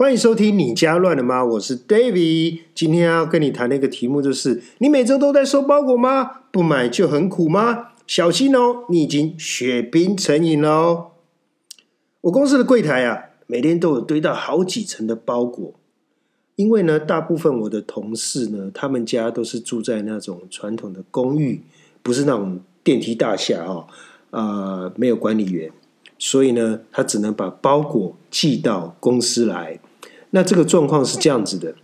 欢迎收听你家乱了吗？我是 David，今天要跟你谈的一个题目就是：你每周都在收包裹吗？不买就很苦吗？小心哦，你已经血冰成瘾了哦。我公司的柜台啊，每天都有堆到好几层的包裹，因为呢，大部分我的同事呢，他们家都是住在那种传统的公寓，不是那种电梯大厦哦，呃，没有管理员，所以呢，他只能把包裹寄到公司来。那这个状况是这样子的：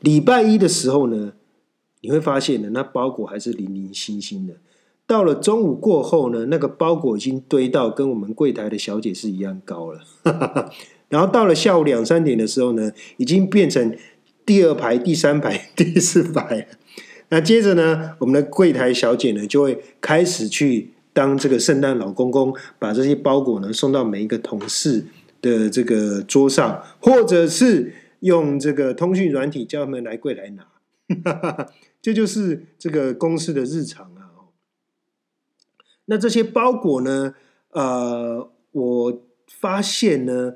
礼拜一的时候呢，你会发现呢，那包裹还是零零星星的。到了中午过后呢，那个包裹已经堆到跟我们柜台的小姐是一样高了。然后到了下午两三点的时候呢，已经变成第二排、第三排、第四排了。那接着呢，我们的柜台小姐呢，就会开始去当这个圣诞老公公，把这些包裹呢送到每一个同事的这个桌上，或者是用这个通讯软体叫他们来柜台拿。这就是这个公司的日常啊。那这些包裹呢？呃，我发现呢，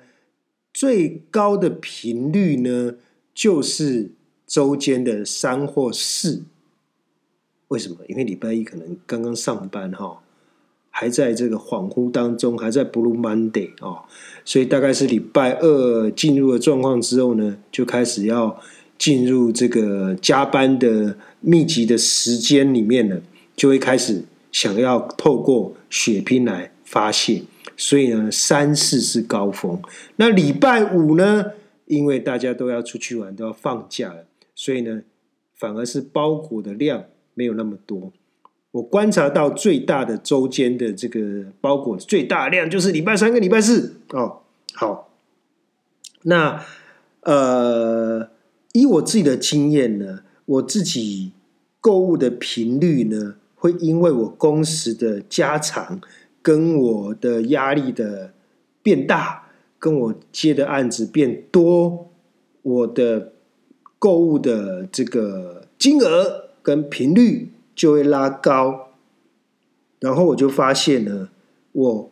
最高的频率呢，就是周间的三或四。为什么？因为礼拜一可能刚刚上班哈，还在这个恍惚当中，还在 Blue Monday 哦，所以大概是礼拜二进入了状况之后呢，就开始要进入这个加班的密集的时间里面了，就会开始。想要透过血拼来发泄，所以呢，三四是高峰。那礼拜五呢，因为大家都要出去玩，都要放假了，所以呢，反而是包裹的量没有那么多。我观察到最大的周间的这个包裹最大量就是礼拜三跟礼拜四哦。好，那呃，以我自己的经验呢，我自己购物的频率呢。会因为我工时的加长，跟我的压力的变大，跟我接的案子变多，我的购物的这个金额跟频率就会拉高，然后我就发现呢，我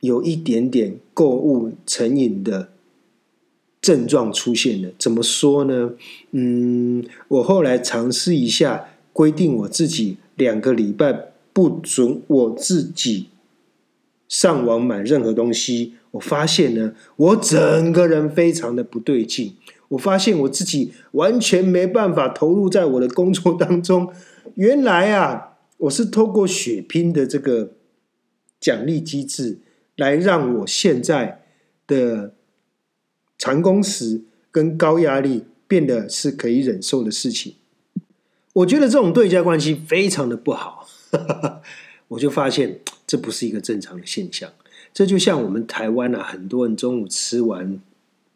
有一点点购物成瘾的症状出现了。怎么说呢？嗯，我后来尝试一下，规定我自己。两个礼拜不准我自己上网买任何东西，我发现呢，我整个人非常的不对劲。我发现我自己完全没办法投入在我的工作当中。原来啊，我是透过血拼的这个奖励机制，来让我现在的长工时跟高压力变得是可以忍受的事情。我觉得这种对价关系非常的不好，我就发现这不是一个正常的现象。这就像我们台湾啊，很多人中午吃完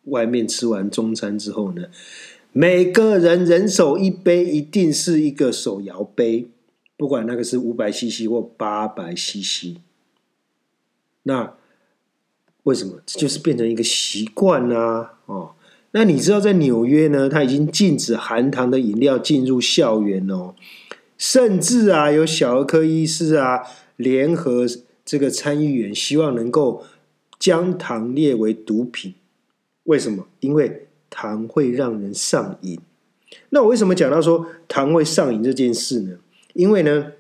外面吃完中餐之后呢，每个人人手一杯，一定是一个手摇杯，不管那个是五百 CC 或八百 CC。那为什么？这就是变成一个习惯啊！哦。那你知道，在纽约呢，它已经禁止含糖的饮料进入校园哦，甚至啊，有小儿科医师啊联合这个参议员，希望能够将糖列为毒品。为什么？因为糖会让人上瘾。那我为什么讲到说糖会上瘾这件事呢？因为呢，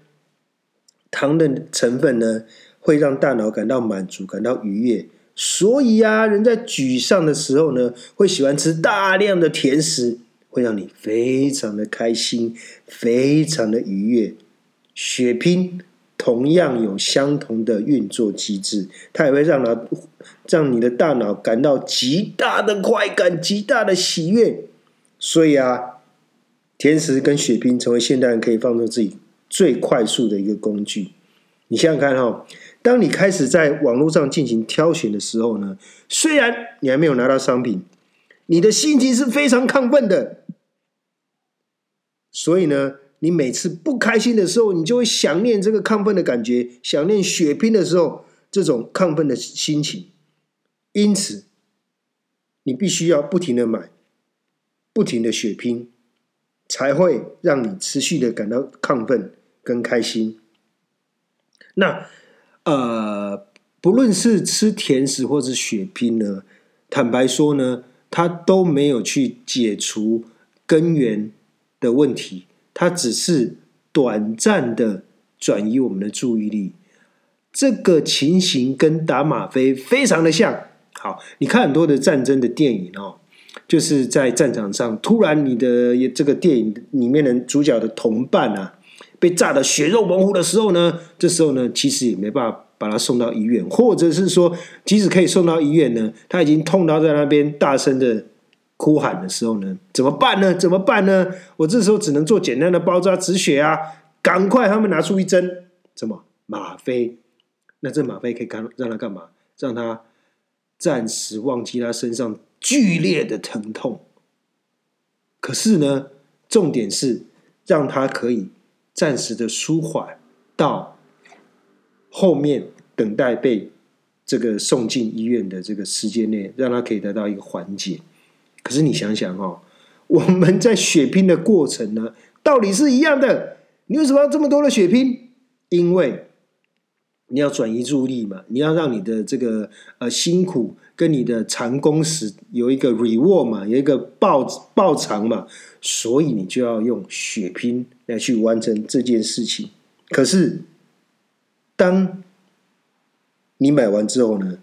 糖的成分呢，会让大脑感到满足，感到愉悦。所以啊，人在沮丧的时候呢，会喜欢吃大量的甜食，会让你非常的开心，非常的愉悦。血拼同样有相同的运作机制，它也会让它让你的大脑感到极大的快感、极大的喜悦。所以啊，甜食跟血拼成为现代人可以放纵自己最快速的一个工具。你想想看哈。当你开始在网络上进行挑选的时候呢，虽然你还没有拿到商品，你的心情是非常亢奋的。所以呢，你每次不开心的时候，你就会想念这个亢奋的感觉，想念血拼的时候这种亢奋的心情。因此，你必须要不停的买，不停的血拼，才会让你持续的感到亢奋跟开心。那。呃，不论是吃甜食或者血拼呢，坦白说呢，它都没有去解除根源的问题，它只是短暂的转移我们的注意力。这个情形跟打吗啡非常的像。好，你看很多的战争的电影哦，就是在战场上，突然你的这个电影里面的主角的同伴啊，被炸得血肉模糊的时候呢，这时候呢，其实也没办法把他送到医院，或者是说，即使可以送到医院呢，他已经痛到在那边大声的哭喊的时候呢，怎么办呢？怎么办呢？我这时候只能做简单的包扎止血啊，赶快他们拿出一针，什么吗啡？那这吗啡可以干让他干嘛？让他。暂时忘记他身上剧烈的疼痛，可是呢，重点是让他可以暂时的舒缓到后面等待被这个送进医院的这个时间内，让他可以得到一个缓解。可是你想想哦，我们在血拼的过程呢，道理是一样的。你为什么要这么多的血拼？因为你要转移注意力嘛？你要让你的这个呃辛苦跟你的长工时有一个 reward 嘛，有一个报报偿嘛，所以你就要用血拼来去完成这件事情。可是，当你买完之后呢，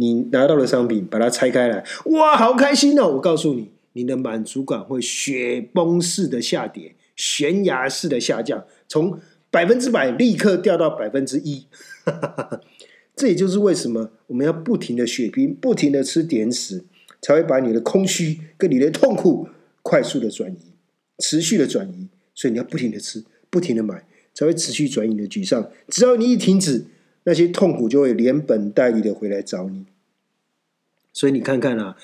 你拿到了商品，把它拆开来，哇，好开心哦！我告诉你，你的满足感会雪崩式的下跌，悬崖式的下降，从。百分之百立刻掉到百分之一，这也就是为什么我们要不停的血拼，不停的吃点食，才会把你的空虚跟你的痛苦快速的转移，持续的转移。所以你要不停的吃，不停的买，才会持续转移你的沮丧。只要你一停止，那些痛苦就会连本带利的回来找你。所以你看看啊，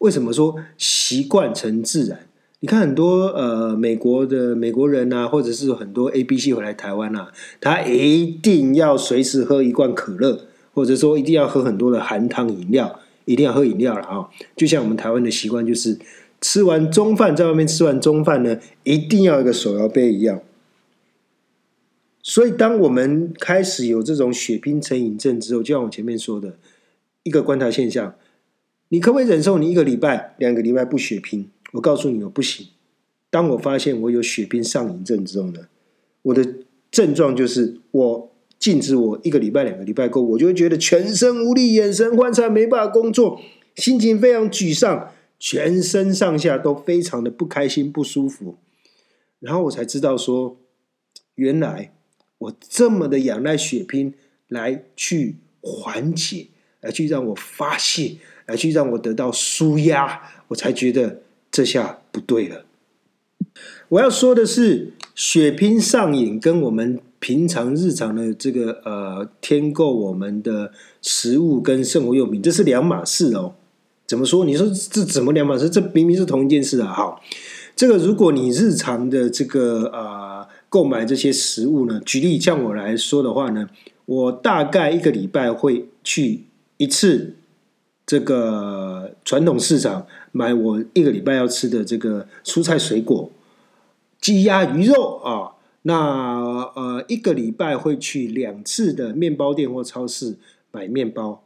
为什么说习惯成自然？你看很多呃美国的美国人啊，或者是很多 A、B、C 回来台湾啊，他一定要随时喝一罐可乐，或者说一定要喝很多的含糖饮料，一定要喝饮料了啊！就像我们台湾的习惯，就是吃完中饭在外面吃完中饭呢，一定要一个手摇杯一样。所以，当我们开始有这种血拼成瘾症之后，就像我前面说的一个观察现象，你可不可以忍受你一个礼拜、两个礼拜不血拼？我告诉你，我不行。当我发现我有血拼上瘾症之后呢，我的症状就是我禁止我一个礼拜、两个礼拜过，我就会觉得全身无力、眼神涣散、没办法工作，心情非常沮丧，全身上下都非常的不开心、不舒服。然后我才知道说，原来我这么的仰赖血拼来去缓解，来去让我发泄，来去让我得到舒压，我才觉得。这下不对了。我要说的是，血拼上瘾跟我们平常日常的这个呃添购我们的食物跟生活用品，这是两码事哦。怎么说？你说这怎么两码事？这明明是同一件事啊！好，这个如果你日常的这个呃购买这些食物呢，举例像我来说的话呢，我大概一个礼拜会去一次这个传统市场。买我一个礼拜要吃的这个蔬菜水果、鸡鸭鱼肉啊，那呃一个礼拜会去两次的面包店或超市买面包，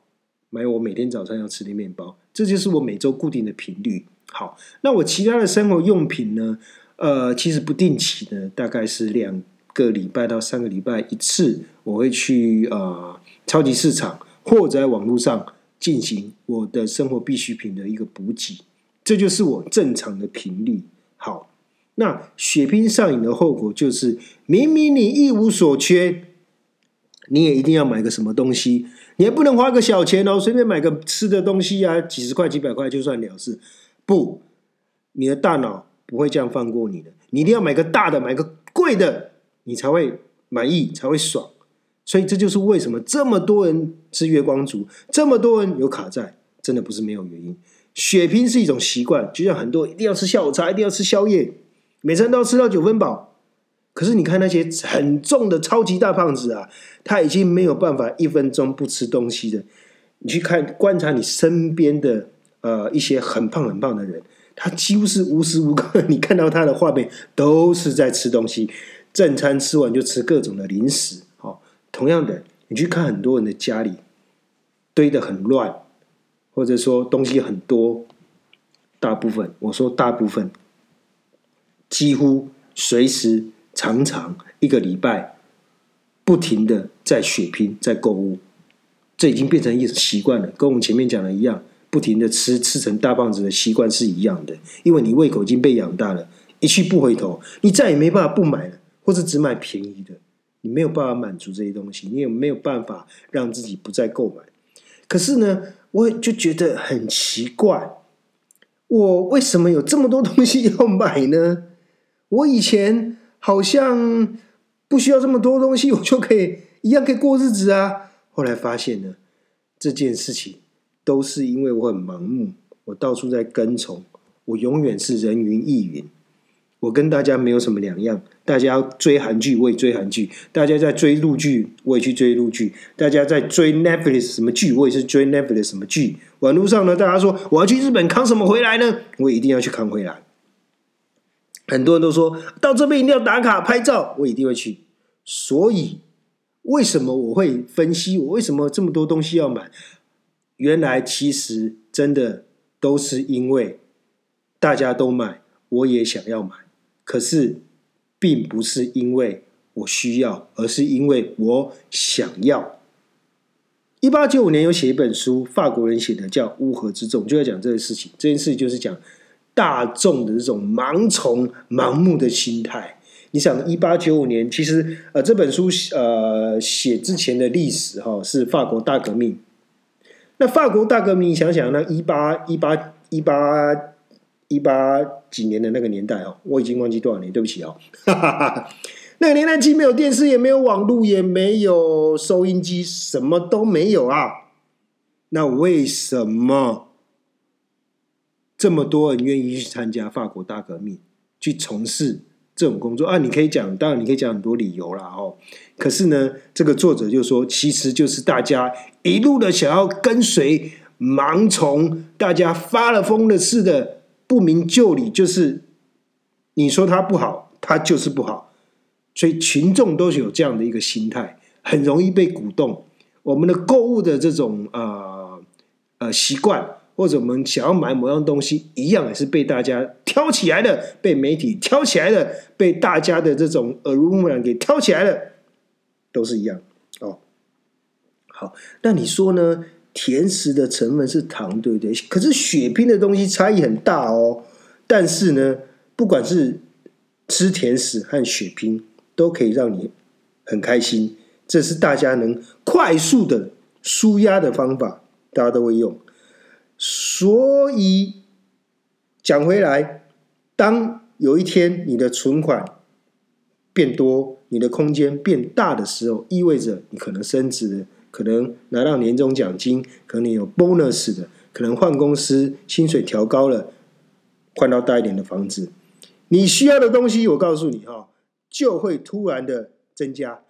买我每天早上要吃的面包，这就是我每周固定的频率。好，那我其他的生活用品呢？呃，其实不定期的，大概是两个礼拜到三个礼拜一次，我会去呃超级市场或者在网络上进行我的生活必需品的一个补给。这就是我正常的频率。好，那血拼上瘾的后果就是，明明你一无所缺，你也一定要买个什么东西，你也不能花个小钱哦，随便买个吃的东西啊，几十块、几百块就算了事。不，你的大脑不会这样放过你的，你一定要买个大的，买个贵的，你才会满意，才会爽。所以这就是为什么这么多人是月光族，这么多人有卡债，真的不是没有原因。血拼是一种习惯，就像很多一定要吃下午茶，一定要吃宵夜，每餐都要吃到九分饱。可是你看那些很重的超级大胖子啊，他已经没有办法一分钟不吃东西的。你去看观察你身边的呃一些很胖很胖的人，他几乎是无时无刻你看到他的画面都是在吃东西，正餐吃完就吃各种的零食。好，同样的，你去看很多人的家里堆得很乱。或者说东西很多，大部分，我说大部分，几乎随时、常常一个礼拜不停的在血拼、在购物，这已经变成一种习惯了，跟我们前面讲的一样，不停的吃吃成大胖子的习惯是一样的，因为你胃口已经被养大了，一去不回头，你再也没办法不买了，或者只买便宜的，你没有办法满足这些东西，你也没有办法让自己不再购买。可是呢，我就觉得很奇怪。我为什么有这么多东西要买呢？我以前好像不需要这么多东西，我就可以一样可以过日子啊。后来发现呢，这件事情都是因为我很盲目，我到处在跟从，我永远是人云亦云。我跟大家没有什么两样，大家追韩剧我也追韩剧，大家在追陆剧我也去追陆剧，大家在追 Netflix 什么剧我也是追 Netflix 什么剧。网络上呢，大家说我要去日本扛什么回来呢？我一定要去扛回来。很多人都说到这边一定要打卡拍照，我一定会去。所以为什么我会分析我为什么这么多东西要买？原来其实真的都是因为大家都买，我也想要买。可是，并不是因为我需要，而是因为我想要。一八九五年有写一本书，法国人写的，叫《乌合之众》，就在讲这个事情。这件事就是讲大众的这种盲从、盲目的心态。你想，一八九五年，其实呃，这本书呃写之前的历史哈，是法国大革命。那法国大革命，想想那一八一八一八。一八几年的那个年代哦，我已经忘记多少年，对不起哦。那个年代既没有电视，也没有网络，也没有收音机，什么都没有啊。那为什么这么多人愿意去参加法国大革命，去从事这种工作啊？你可以讲，当然你可以讲很多理由啦哦。可是呢，这个作者就说，其实就是大家一路的想要跟随盲从，大家发了疯的似的。不明就里，就是你说他不好，他就是不好，所以群众都是有这样的一个心态，很容易被鼓动。我们的购物的这种呃呃习惯，或者我们想要买某样东西，一样也是被大家挑起来的，被媒体挑起来的，被大家的这种耳濡目染给挑起来的，都是一样哦。好，那你说呢？甜食的成分是糖，对不对？可是血拼的东西差异很大哦。但是呢，不管是吃甜食和血拼，都可以让你很开心。这是大家能快速的舒压的方法，大家都会用。所以讲回来，当有一天你的存款变多，你的空间变大的时候，意味着你可能升值了。可能拿到年终奖金，可能有 bonus 的，可能换公司，薪水调高了，换到大一点的房子，你需要的东西，我告诉你哈，就会突然的增加。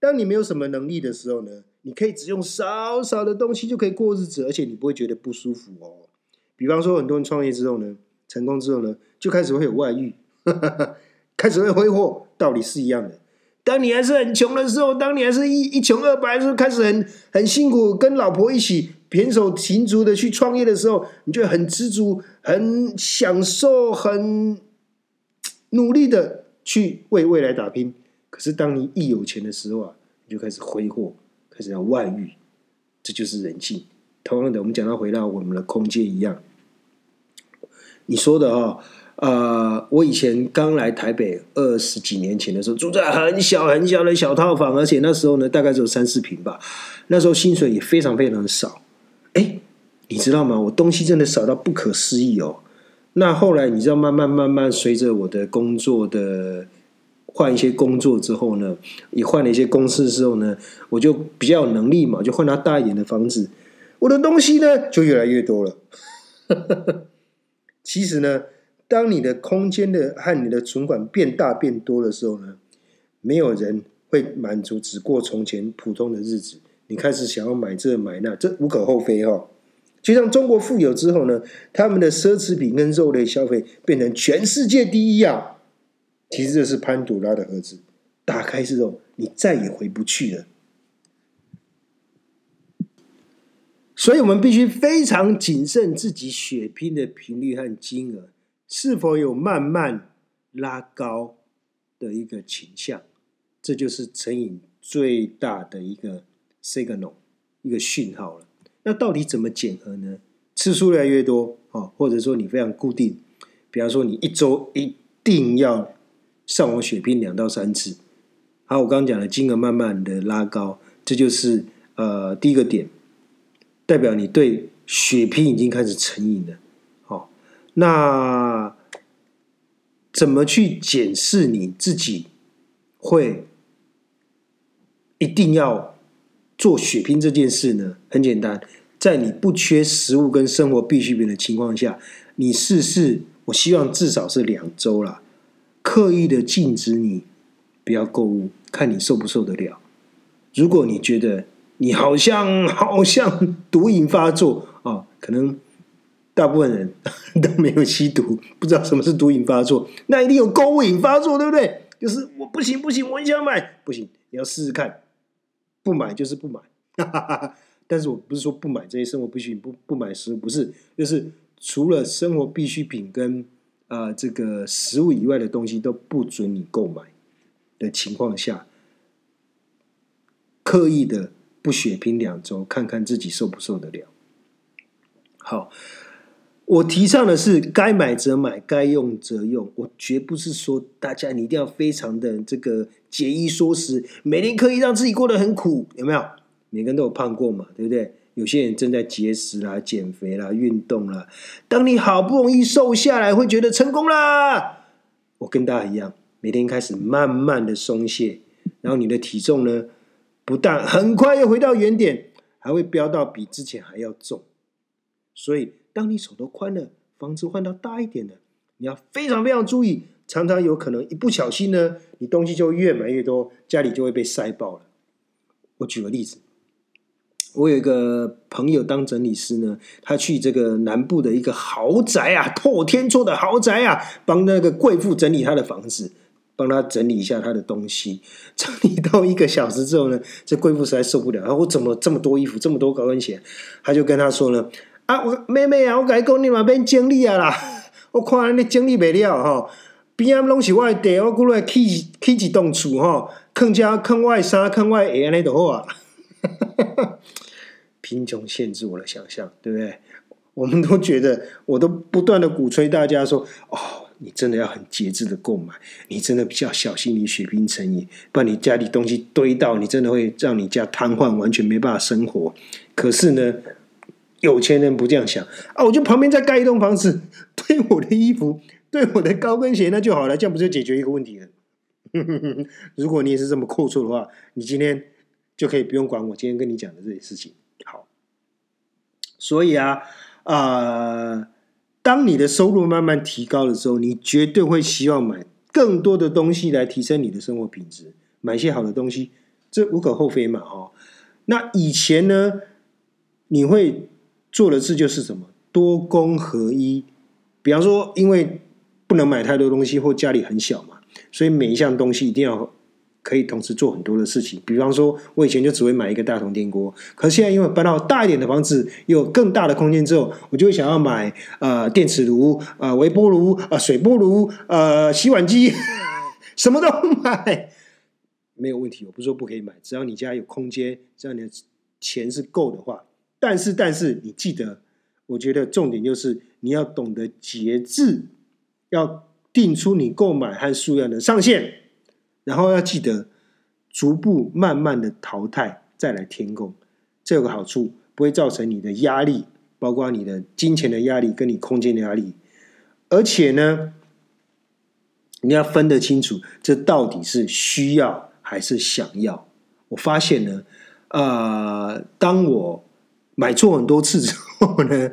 当你没有什么能力的时候呢，你可以只用少少的东西就可以过日子，而且你不会觉得不舒服哦。比方说，很多人创业之后呢，成功之后呢，就开始会有外遇，开始会挥霍，道理是一样的。当你还是很穷的时候，当你还是一一穷二白的时候，开始很很辛苦，跟老婆一起胼手胝足的去创业的时候，你就很知足、很享受、很努力的去为未来打拼。可是当你一有钱的时候啊，你就开始挥霍，开始要外遇，这就是人性。同样的，我们讲到回到我们的空间一样，你说的哦。呃，我以前刚来台北二十几年前的时候，住在很小很小的小套房，而且那时候呢，大概只有三四平吧。那时候薪水也非常非常少。哎，你知道吗？我东西真的少到不可思议哦。那后来你知道，慢慢慢慢随着我的工作的换一些工作之后呢，也换了一些公司之后呢，我就比较有能力嘛，就换到大一点的房子，我的东西呢就越来越多了。其实呢。当你的空间的和你的存款变大变多的时候呢，没有人会满足只过从前普通的日子。你开始想要买这买那，这无可厚非哈。就像中国富有之后呢，他们的奢侈品跟肉类消费变成全世界第一啊。其实这是潘朵拉的盒子，打开之后你再也回不去了。所以我们必须非常谨慎自己血拼的频率和金额是否有慢慢拉高的一个倾向，这就是成瘾最大的一个 signal 一个讯号了。那到底怎么检核呢？次数越来越多啊，或者说你非常固定，比方说你一周一定要上网血拼两到三次。好，我刚刚讲的金额慢慢的拉高，这就是呃第一个点。代表你对血拼已经开始成瘾了，好，那怎么去检视你自己会一定要做血拼这件事呢？很简单，在你不缺食物跟生活必需品的情况下，你试试，我希望至少是两周了，刻意的禁止你不要购物，看你受不受得了。如果你觉得，你好像好像毒瘾发作啊，可能大部分人 都没有吸毒，不知道什么是毒瘾发作，那一定有购物瘾发作，对不对？就是我不行不行，我很想买，不行，你要试试看，不买就是不买。但是我不是说不买这些生活必需品，不不买食物，不是，就是除了生活必需品跟啊这个食物以外的东西都不准你购买的情况下，刻意的。不血拼两周，看看自己受不受得了。好，我提倡的是该买则买，该用则用。我绝不是说大家你一定要非常的这个节衣缩食，每天可以让自己过得很苦，有没有？每个人都有胖过嘛，对不对？有些人正在节食啦、减肥啦、运动啦。当你好不容易瘦下来，会觉得成功啦。我跟大家一样，每天开始慢慢的松懈，然后你的体重呢？不但很快又回到原点，还会飙到比之前还要重。所以，当你手头宽了，房子换到大一点的，你要非常非常注意，常常有可能一不小心呢，你东西就越买越多，家里就会被塞爆了。我举个例子，我有一个朋友当整理师呢，他去这个南部的一个豪宅啊，破天错的豪宅啊，帮那个贵妇整理他的房子。帮他整理一下他的东西，整理到一个小时之后呢，这贵妇实在受不了，然后我怎么这么多衣服，这么多高跟鞋？他就跟他说了：“啊，我妹妹啊，我跟你讲，你嘛免整理啊啦，我看你整理不了哈，边啊拢是我的地，我过来起起一栋厝哈，坑家坑外衫，坑外鞋安尼就好啊。贫穷限制我的想象，对不对？我们都觉得，我都不断的鼓吹大家说，哦。你真的要很节制的购买，你真的比较小心你血拼成瘾，不然你家里东西堆到，你真的会让你家瘫痪，完全没办法生活。可是呢，有钱人不这样想啊，我就旁边再盖一栋房子，堆我的衣服，堆我的高跟鞋，那就好了，这样不就解决一个问题了？如果你也是这么阔绰的话，你今天就可以不用管我今天跟你讲的这些事情。好，所以啊，啊。当你的收入慢慢提高的时候，你绝对会希望买更多的东西来提升你的生活品质，买些好的东西，这无可厚非嘛，哦。那以前呢，你会做的事就是什么？多工合一。比方说，因为不能买太多东西，或家里很小嘛，所以每一项东西一定要。可以同时做很多的事情，比方说，我以前就只会买一个大铜电锅，可是现在因为搬到大一点的房子，有更大的空间之后，我就会想要买呃电磁炉、呃微波炉、呃水波炉、呃洗碗机，什么都买，没有问题。我不是说不可以买，只要你家有空间，只要你的钱是够的话。但是，但是你记得，我觉得重点就是你要懂得节制，要定出你购买和数量的上限。然后要记得逐步慢慢的淘汰，再来添购，这有个好处，不会造成你的压力，包括你的金钱的压力跟你空间的压力。而且呢，你要分得清楚，这到底是需要还是想要。我发现呢，呃，当我买错很多次之后呢，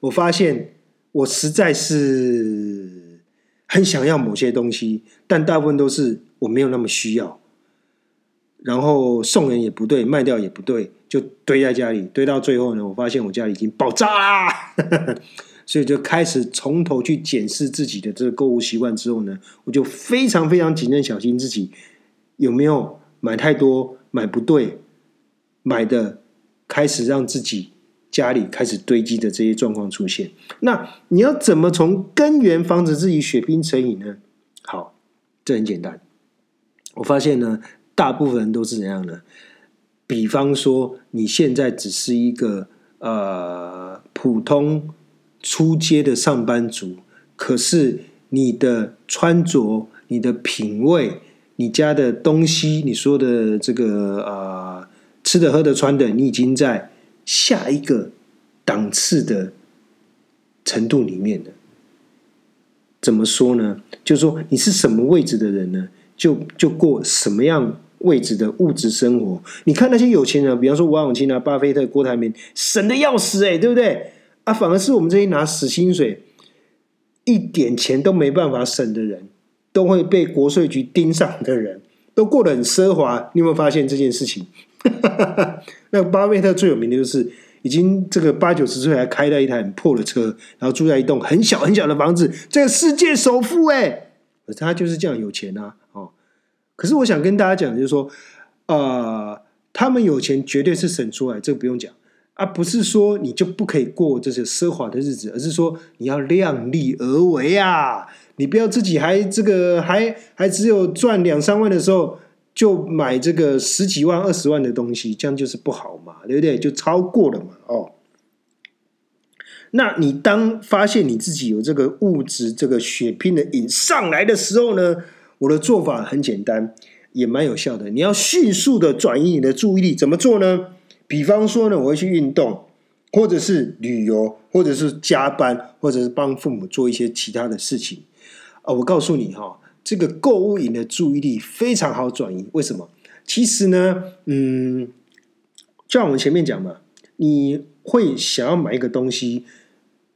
我发现我实在是很想要某些东西，但大部分都是。我没有那么需要，然后送人也不对，卖掉也不对，就堆在家里，堆到最后呢，我发现我家里已经爆炸啦，所以就开始从头去检视自己的这个购物习惯。之后呢，我就非常非常谨慎小心自己有没有买太多、买不对、买的开始让自己家里开始堆积的这些状况出现。那你要怎么从根源防止自己血拼成瘾呢？好，这很简单。我发现呢，大部分人都是怎样呢？比方说，你现在只是一个呃普通出街的上班族，可是你的穿着、你的品味、你家的东西、你说的这个呃吃的、喝的、穿的，你已经在下一个档次的程度里面了。怎么说呢？就是说，你是什么位置的人呢？就就过什么样？位置的物质生活，你看那些有钱人，比方说王永庆啊、巴菲特、郭台铭，省的要死哎，对不对？啊，反而是我们这些拿死薪水、一点钱都没办法省的人，都会被国税局盯上的人，都过得很奢华。你有没有发现这件事情？那巴菲特最有名的就是，已经这个八九十岁还开了一台很破的车，然后住在一栋很小很小的房子，这个世界首富哎，他就是这样有钱啊，可是我想跟大家讲，就是说，呃，他们有钱绝对是省出来，这个不用讲啊，不是说你就不可以过这些奢华的日子，而是说你要量力而为啊，你不要自己还这个还还只有赚两三万的时候就买这个十几万、二十万的东西，这样就是不好嘛，对不对？就超过了嘛，哦。那你当发现你自己有这个物质这个血拼的瘾上来的时候呢？我的做法很简单，也蛮有效的。你要迅速的转移你的注意力，怎么做呢？比方说呢，我会去运动，或者是旅游，或者是加班，或者是帮父母做一些其他的事情。啊，我告诉你哈，这个购物瘾的注意力非常好转移。为什么？其实呢，嗯，就像我们前面讲嘛，你会想要买一个东西。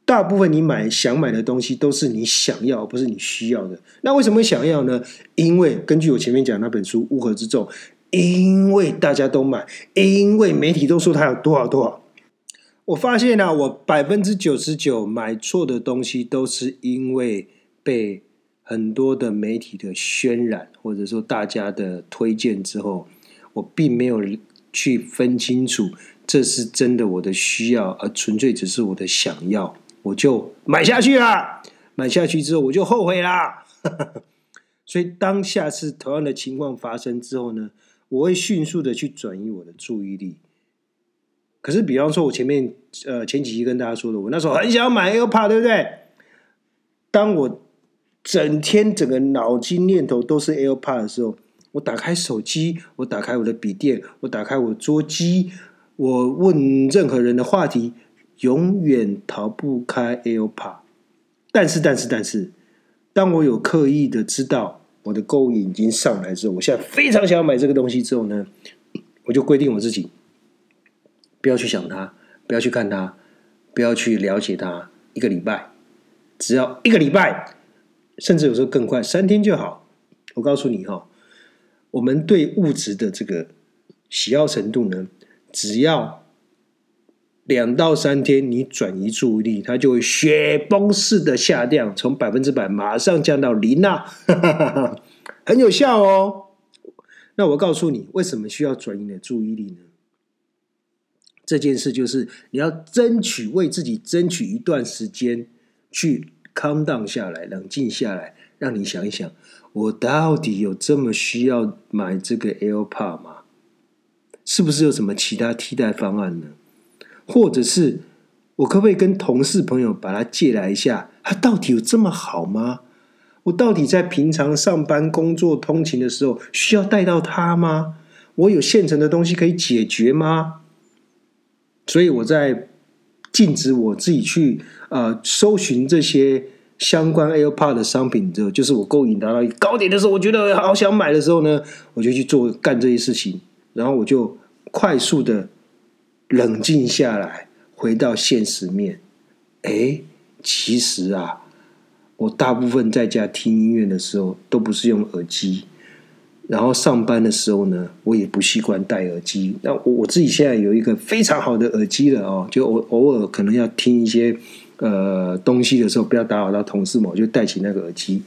大部分你买想买的东西都是你想要，不是你需要的。那为什么想要呢？因为根据我前面讲那本书《乌合之众》，因为大家都买，因为媒体都说它有多少多少。我发现呢，我百分之九十九买错的东西，都是因为被很多的媒体的渲染，或者说大家的推荐之后，我并没有去分清楚这是真的我的需要，而纯粹只是我的想要。我就买下去了，买下去之后我就后悔啦。所以当下次同样的情况发生之后呢，我会迅速的去转移我的注意力。可是，比方说，我前面呃前几期跟大家说的，我那时候很想要买 AirPod，对不对？当我整天整个脑筋念头都是 AirPod 的时候，我打开手机，我打开我的笔电，我打开我桌机，我问任何人的话题。永远逃不开 AirPod，但是但是但是，当我有刻意的知道我的购物已经上来之后，我现在非常想要买这个东西之后呢，我就规定我自己不要去想它，不要去看它，不要去了解它，一个礼拜，只要一个礼拜，甚至有时候更快，三天就好。我告诉你哈，我们对物质的这个喜好程度呢，只要。两到三天，你转移注意力，它就会雪崩式的下降，从百分之百马上降到零啊，很有效哦。那我告诉你，为什么需要转移你的注意力呢？这件事就是你要争取为自己争取一段时间，去 calm down 下来，冷静下来，让你想一想，我到底有这么需要买这个 AirPod 吗？是不是有什么其他替代方案呢？或者是我可不可以跟同事朋友把它借来一下？它到底有这么好吗？我到底在平常上班、工作、通勤的时候需要带到它吗？我有现成的东西可以解决吗？所以我在禁止我自己去呃搜寻这些相关 AirPod 的商品之后，就是我勾引达到高点的时候，我觉得好想买的时候呢，我就去做干这些事情，然后我就快速的。冷静下来，回到现实面。哎，其实啊，我大部分在家听音乐的时候都不是用耳机，然后上班的时候呢，我也不习惯戴耳机。那我我自己现在有一个非常好的耳机了哦，就偶偶尔可能要听一些呃东西的时候，不要打扰到同事嘛，我就戴起那个耳机。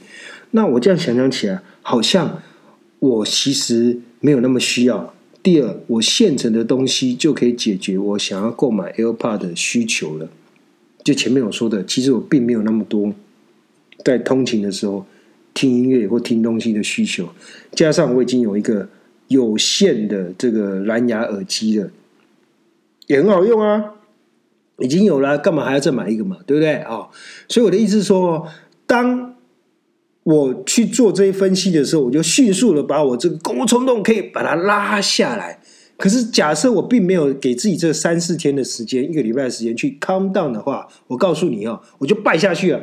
那我这样想想起来，好像我其实没有那么需要。第二，我现成的东西就可以解决我想要购买 AirPod 的需求了。就前面我说的，其实我并没有那么多在通勤的时候听音乐或听东西的需求，加上我已经有一个有线的这个蓝牙耳机了，也很好用啊，已经有了，干嘛还要再买一个嘛？对不对啊？所以我的意思是说，当我去做这些分析的时候，我就迅速的把我这个购物冲动可以把它拉下来。可是假设我并没有给自己这三四天的时间，一个礼拜的时间去 calm down 的话，我告诉你哦，我就败下去了，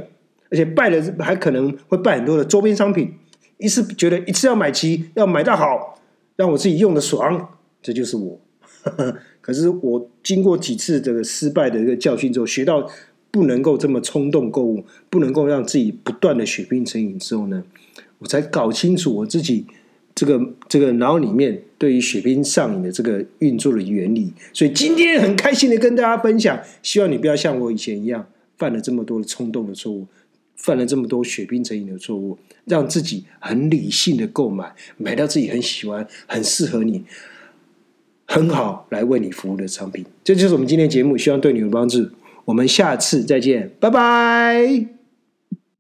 而且败了还可能会败很多的周边商品。一次觉得一次要买齐，要买到好，让我自己用的爽，这就是我。可是我经过几次这个失败的一个教训之后，学到。不能够这么冲动购物，不能够让自己不断的血拼成瘾之后呢，我才搞清楚我自己这个这个脑里面对于血拼上瘾的这个运作的原理。所以今天很开心的跟大家分享，希望你不要像我以前一样犯了这么多的冲动的错误，犯了这么多血拼成瘾的错误，让自己很理性的购买，买到自己很喜欢、很适合你、很好来为你服务的产品。这就是我们今天节目，希望对你有帮助。我们下次再见，拜拜。